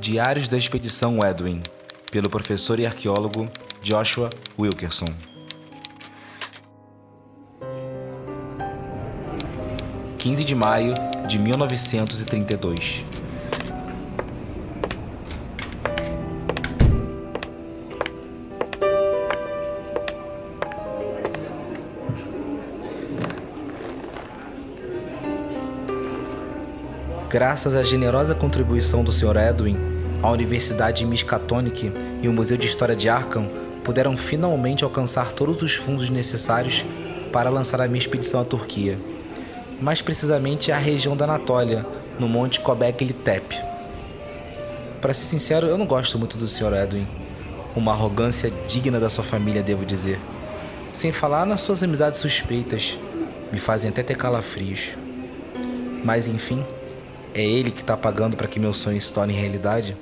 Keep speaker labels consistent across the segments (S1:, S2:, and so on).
S1: Diários da Expedição Edwin, pelo professor e arqueólogo Joshua Wilkerson. Quinze de maio de 1932. Graças à generosa contribuição do Sr. Edwin, a Universidade Miskatonic e o Museu de História de Arkham puderam finalmente alcançar todos os fundos necessários para lançar a minha expedição à Turquia, mais precisamente à região da Anatólia, no Monte Göbekli Tepe. Para ser sincero, eu não gosto muito do Sr. Edwin. Uma arrogância digna da sua família, devo dizer. Sem falar nas suas amizades suspeitas, me fazem até ter calafrios. Mas enfim, é ele que está pagando para que meu sonho se torne realidade?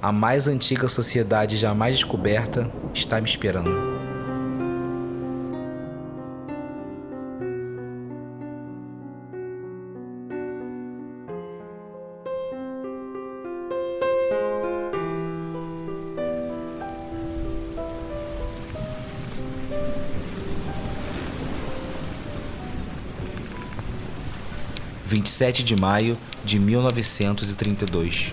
S1: A mais antiga sociedade jamais descoberta está me esperando. Vinte e sete de maio de 1932.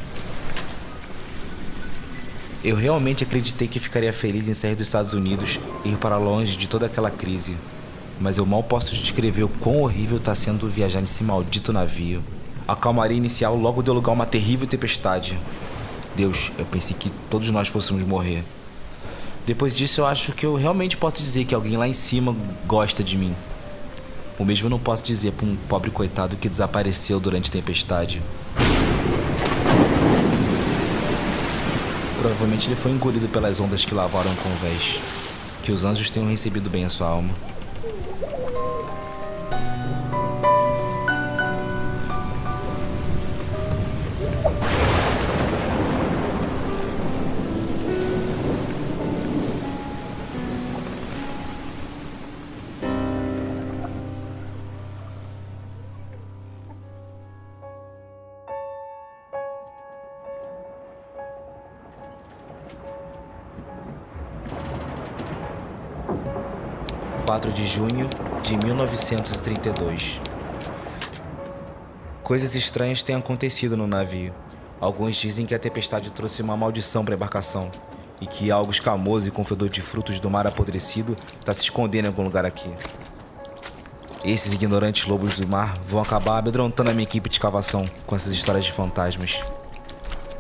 S1: Eu realmente acreditei que ficaria feliz em sair dos Estados Unidos e ir para longe de toda aquela crise, mas eu mal posso descrever o quão horrível está sendo viajar nesse maldito navio. A calmaria inicial logo deu lugar a uma terrível tempestade. Deus, eu pensei que todos nós fôssemos morrer. Depois disso, eu acho que eu realmente posso dizer que alguém lá em cima gosta de mim. O mesmo eu não posso dizer para um pobre coitado que desapareceu durante tempestade. Provavelmente ele foi engolido pelas ondas que lavaram o convés. Que os anjos tenham recebido bem a sua alma. 4 de junho de 1932. Coisas estranhas têm acontecido no navio. Alguns dizem que a tempestade trouxe uma maldição para a embarcação e que algo escamoso e com fedor de frutos do mar apodrecido está se escondendo em algum lugar aqui. Esses ignorantes lobos do mar vão acabar amedrontando a minha equipe de escavação com essas histórias de fantasmas.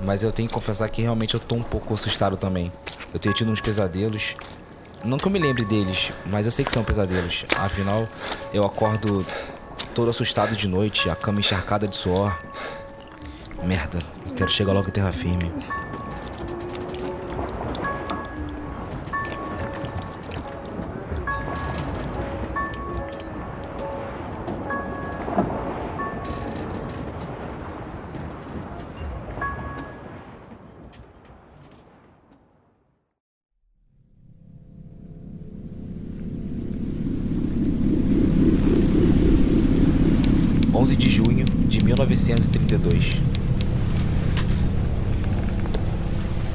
S1: Mas eu tenho que confessar que realmente eu tô um pouco assustado também. Eu tenho tido uns pesadelos não que eu me lembre deles, mas eu sei que são pesadelos. Afinal, eu acordo todo assustado de noite, a cama encharcada de suor. Merda, quero chegar logo em terra firme. 1932.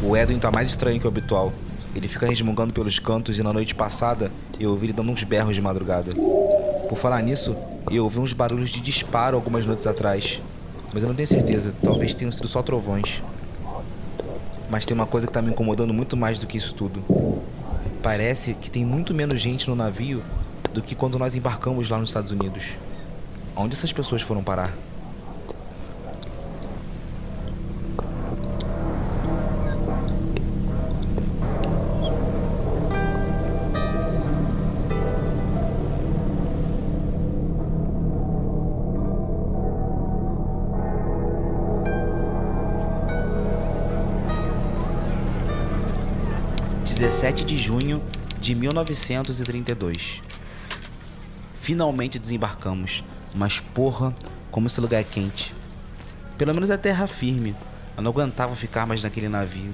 S1: O Edwin tá mais estranho que o habitual. Ele fica resmungando pelos cantos e na noite passada eu ouvi ele dando uns berros de madrugada. Por falar nisso, eu ouvi uns barulhos de disparo algumas noites atrás. Mas eu não tenho certeza, talvez tenham sido só trovões. Mas tem uma coisa que tá me incomodando muito mais do que isso tudo. Parece que tem muito menos gente no navio do que quando nós embarcamos lá nos Estados Unidos. Onde essas pessoas foram parar? Dezessete de junho de 1932. Finalmente desembarcamos mas porra, como esse lugar é quente. Pelo menos é terra firme. Eu não aguentava ficar mais naquele navio.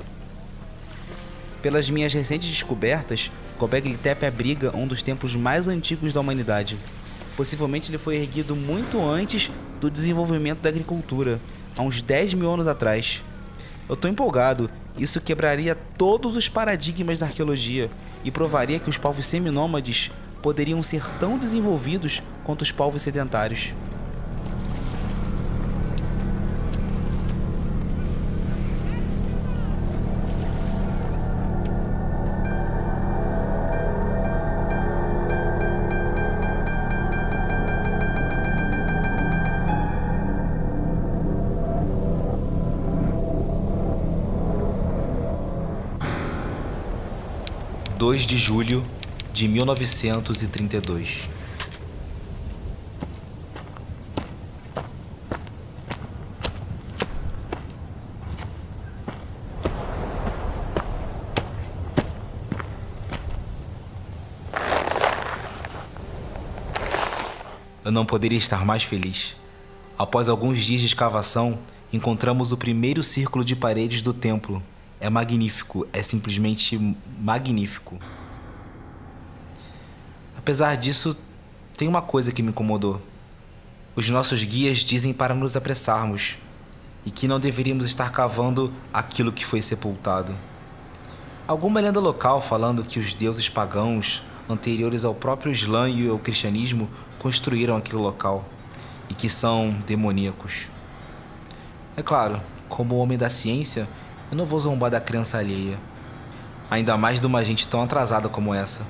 S1: Pelas minhas recentes descobertas, Göbekli Tepe abriga um dos templos mais antigos da humanidade. Possivelmente ele foi erguido muito antes do desenvolvimento da agricultura, há uns 10 mil anos atrás. Eu tô empolgado. Isso quebraria todos os paradigmas da arqueologia e provaria que os povos seminômades poderiam ser tão desenvolvidos quanto os povos sedentários. 2 de julho de 1932. Eu não poderia estar mais feliz. Após alguns dias de escavação, encontramos o primeiro círculo de paredes do templo é magnífico, é simplesmente magnífico. Apesar disso, tem uma coisa que me incomodou. Os nossos guias dizem para nos apressarmos e que não deveríamos estar cavando aquilo que foi sepultado. Alguma lenda local falando que os deuses pagãos, anteriores ao próprio Islã e ao cristianismo, construíram aquele local e que são demoníacos. É claro, como homem da ciência, eu não vou zombar da criança alheia. Ainda mais de uma gente tão atrasada como essa.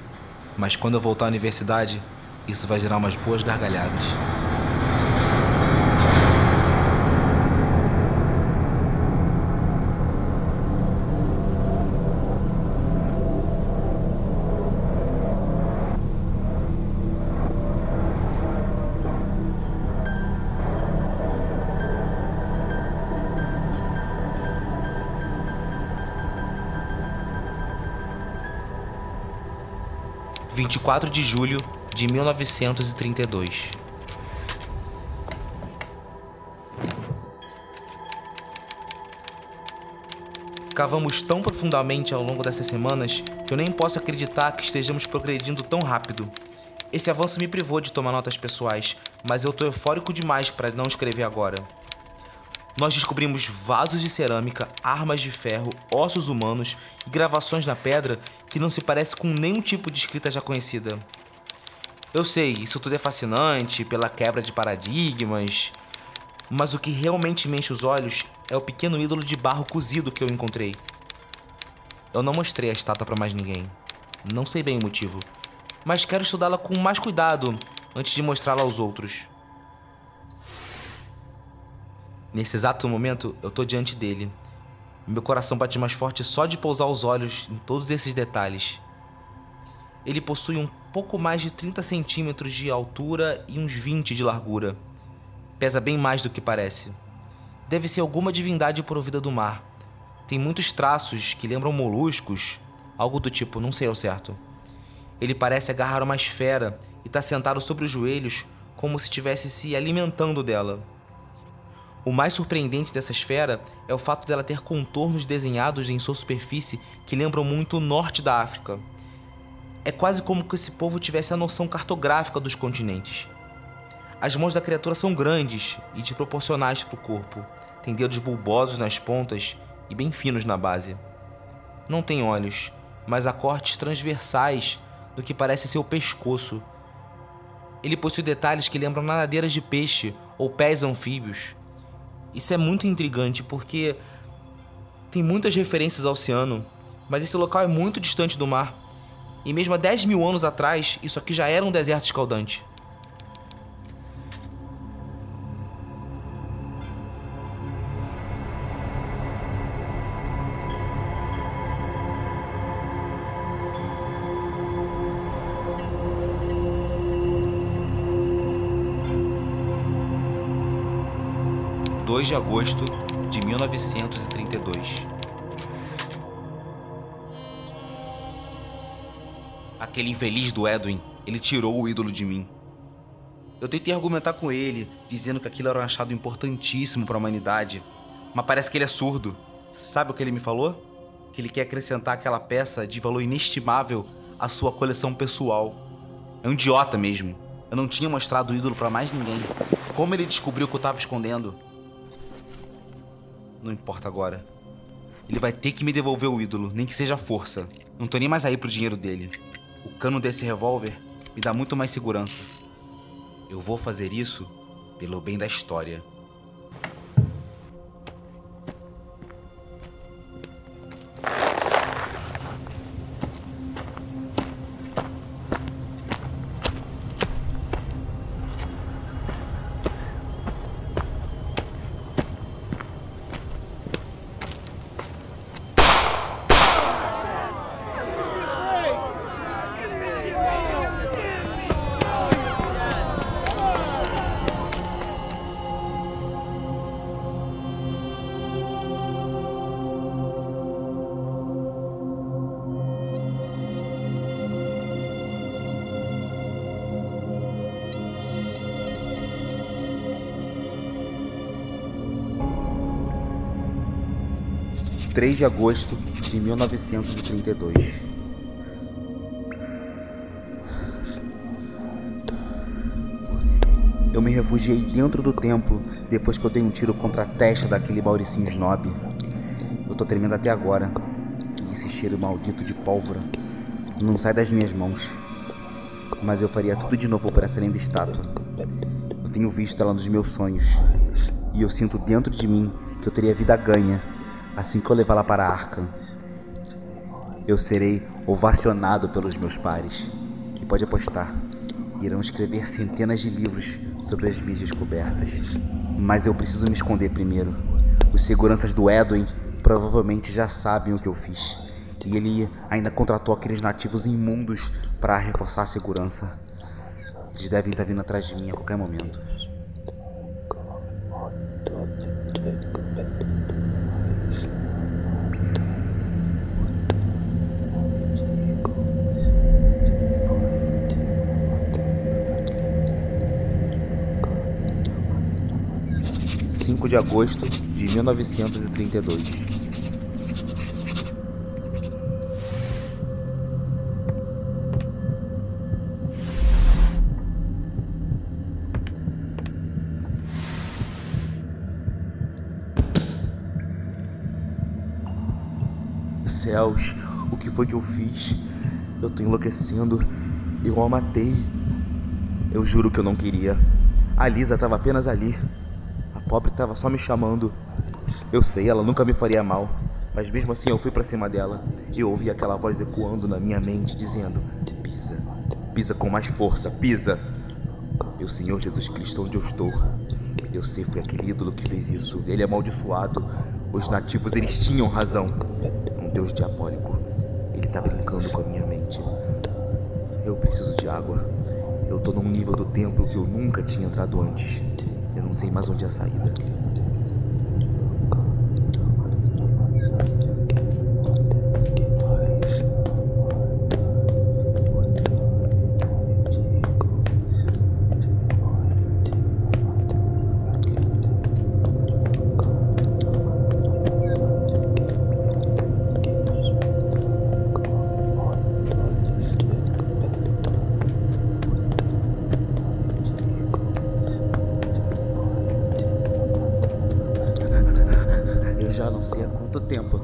S1: Mas quando eu voltar à universidade, isso vai gerar umas boas gargalhadas. 24 de julho de 1932. Cavamos tão profundamente ao longo dessas semanas que eu nem posso acreditar que estejamos progredindo tão rápido. Esse avanço me privou de tomar notas pessoais, mas eu tô eufórico demais para não escrever agora. Nós descobrimos vasos de cerâmica, armas de ferro, ossos humanos gravações na pedra que não se parece com nenhum tipo de escrita já conhecida. Eu sei, isso tudo é fascinante pela quebra de paradigmas, mas o que realmente me enche os olhos é o pequeno ídolo de barro cozido que eu encontrei. Eu não mostrei a estátua para mais ninguém. Não sei bem o motivo, mas quero estudá-la com mais cuidado antes de mostrá-la aos outros. Nesse exato momento, eu tô diante dele. Meu coração bate mais forte só de pousar os olhos em todos esses detalhes. Ele possui um pouco mais de 30 centímetros de altura e uns 20 de largura. Pesa bem mais do que parece. Deve ser alguma divindade provida do mar. Tem muitos traços que lembram moluscos, algo do tipo, não sei ao certo. Ele parece agarrar uma esfera e está sentado sobre os joelhos como se estivesse se alimentando dela. O mais surpreendente dessa esfera é o fato dela ter contornos desenhados em sua superfície que lembram muito o norte da África. É quase como que esse povo tivesse a noção cartográfica dos continentes. As mãos da criatura são grandes e desproporcionais para o corpo. Tem dedos bulbosos nas pontas e bem finos na base. Não tem olhos, mas há cortes transversais do que parece ser o pescoço. Ele possui detalhes que lembram nadadeiras de peixe ou pés anfíbios. Isso é muito intrigante porque tem muitas referências ao oceano, mas esse local é muito distante do mar. E mesmo há 10 mil anos atrás, isso aqui já era um deserto escaldante. De agosto de 1932. Aquele infeliz do Edwin, ele tirou o ídolo de mim. Eu tentei argumentar com ele, dizendo que aquilo era um achado importantíssimo para a humanidade, mas parece que ele é surdo. Sabe o que ele me falou? Que ele quer acrescentar aquela peça de valor inestimável à sua coleção pessoal. É um idiota mesmo. Eu não tinha mostrado o ídolo para mais ninguém. Como ele descobriu que eu estava escondendo? Não importa agora. Ele vai ter que me devolver o ídolo, nem que seja força. Não tô nem mais aí pro dinheiro dele. O cano desse revólver me dá muito mais segurança. Eu vou fazer isso pelo bem da história. Três de agosto de 1932. Eu me refugiei dentro do templo depois que eu dei um tiro contra a testa daquele Mauricinho Snob. Eu tô tremendo até agora. E esse cheiro maldito de pólvora não sai das minhas mãos. Mas eu faria tudo de novo por essa linda estátua. Eu tenho visto ela nos meus sonhos. E eu sinto dentro de mim que eu teria vida ganha assim que eu levá-la para Arkham. Eu serei ovacionado pelos meus pares. E pode apostar, irão escrever centenas de livros sobre as minhas descobertas. Mas eu preciso me esconder primeiro. Os seguranças do Edwin provavelmente já sabem o que eu fiz. E ele ainda contratou aqueles nativos imundos para reforçar a segurança. Eles devem estar vindo atrás de mim a qualquer momento. 5 de agosto de 1932. Céus, o que foi que eu fiz? Eu tô enlouquecendo. Eu a matei. Eu juro que eu não queria. A Lisa estava apenas ali pobre estava só me chamando. Eu sei, ela nunca me faria mal, mas mesmo assim eu fui para cima dela e ouvi aquela voz ecoando na minha mente dizendo: Pisa, pisa com mais força, pisa. Meu Senhor Jesus Cristo, onde eu estou? Eu sei, foi aquele ídolo que fez isso. Ele é amaldiçoado. Os nativos, eles tinham razão. Um Deus diabólico. Ele está brincando com a minha mente. Eu preciso de água. Eu tô num nível do templo que eu nunca tinha entrado antes. Não sei mais onde é a saída.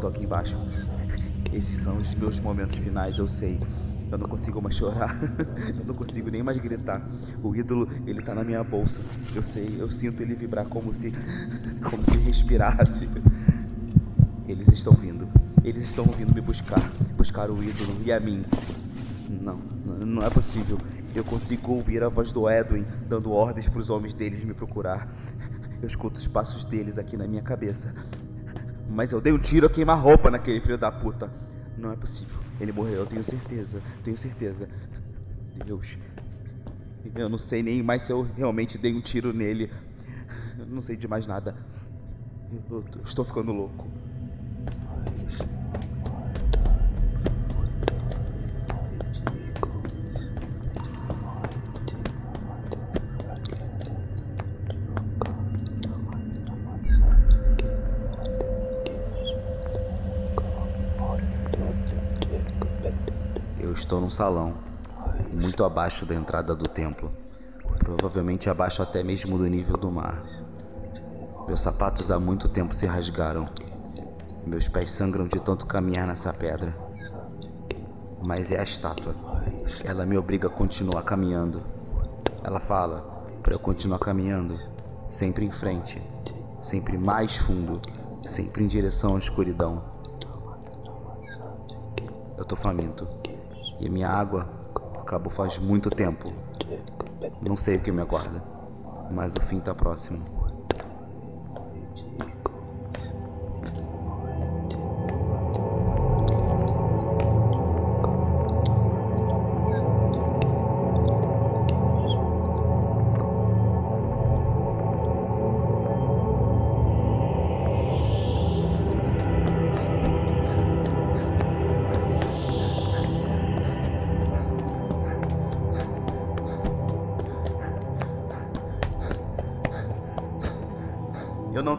S1: Tô aqui embaixo. Esses são os meus momentos finais, eu sei. Eu não consigo mais chorar. Eu não consigo nem mais gritar. O ídolo, ele tá na minha bolsa. Eu sei, eu sinto ele vibrar como se como se respirasse. Eles estão vindo. Eles estão vindo me buscar, buscar o ídolo e a mim. Não, não é possível. Eu consigo ouvir a voz do Edwin dando ordens para os homens deles me procurar. Eu escuto os passos deles aqui na minha cabeça. Mas eu dei um tiro a queimar-roupa naquele filho da puta. Não é possível. Ele morreu, eu tenho certeza. Tenho certeza. Deus. Eu não sei nem mais se eu realmente dei um tiro nele. Eu não sei de mais nada. Eu estou ficando louco. Estou num salão, muito abaixo da entrada do templo, provavelmente abaixo até mesmo do nível do mar. Meus sapatos há muito tempo se rasgaram. Meus pés sangram de tanto caminhar nessa pedra. Mas é a estátua. Ela me obriga a continuar caminhando. Ela fala para eu continuar caminhando, sempre em frente, sempre mais fundo, sempre em direção à escuridão. Eu tô faminto. E a minha água acabou faz muito tempo. Não sei o que me aguarda, mas o fim tá próximo.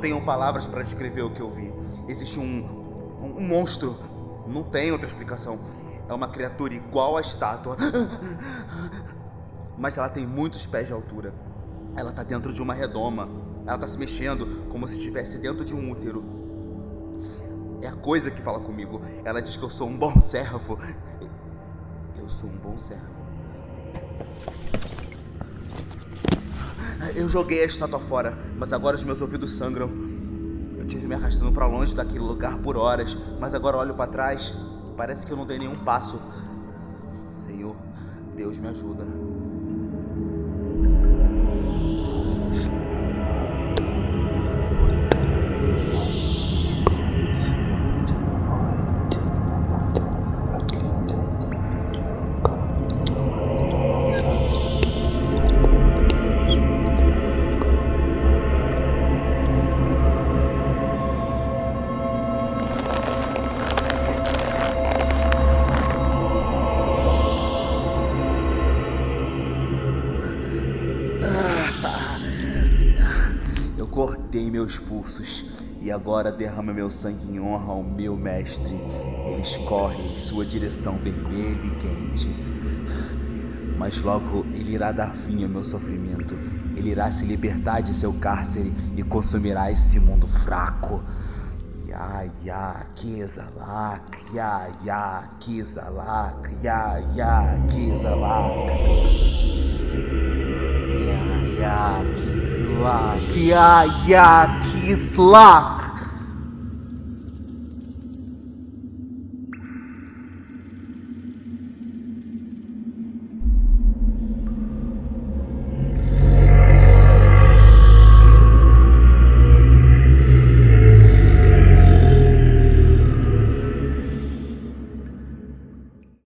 S1: Tenho palavras para descrever o que eu vi. Existe um, um, um monstro. Não tem outra explicação. É uma criatura igual à estátua. Mas ela tem muitos pés de altura. Ela está dentro de uma redoma. Ela está se mexendo como se estivesse dentro de um útero. É a coisa que fala comigo. Ela diz que eu sou um bom servo. Eu sou um bom servo. Eu joguei a estátua fora, mas agora os meus ouvidos sangram. Eu tive me arrastando para longe daquele lugar por horas, mas agora olho para trás, parece que eu não dei nenhum passo. Senhor, Deus me ajuda. Meus pulsos e agora derrama meu sangue em honra ao meu mestre. Eles correm em sua direção vermelha e quente. Mas logo ele irá dar fim ao meu sofrimento. Ele irá se libertar de seu cárcere e consumirá esse mundo fraco. Ya ya kizalak, ya ya kizalak, ya ya kizalak. Ya ya Kislak, ya ya Kislak.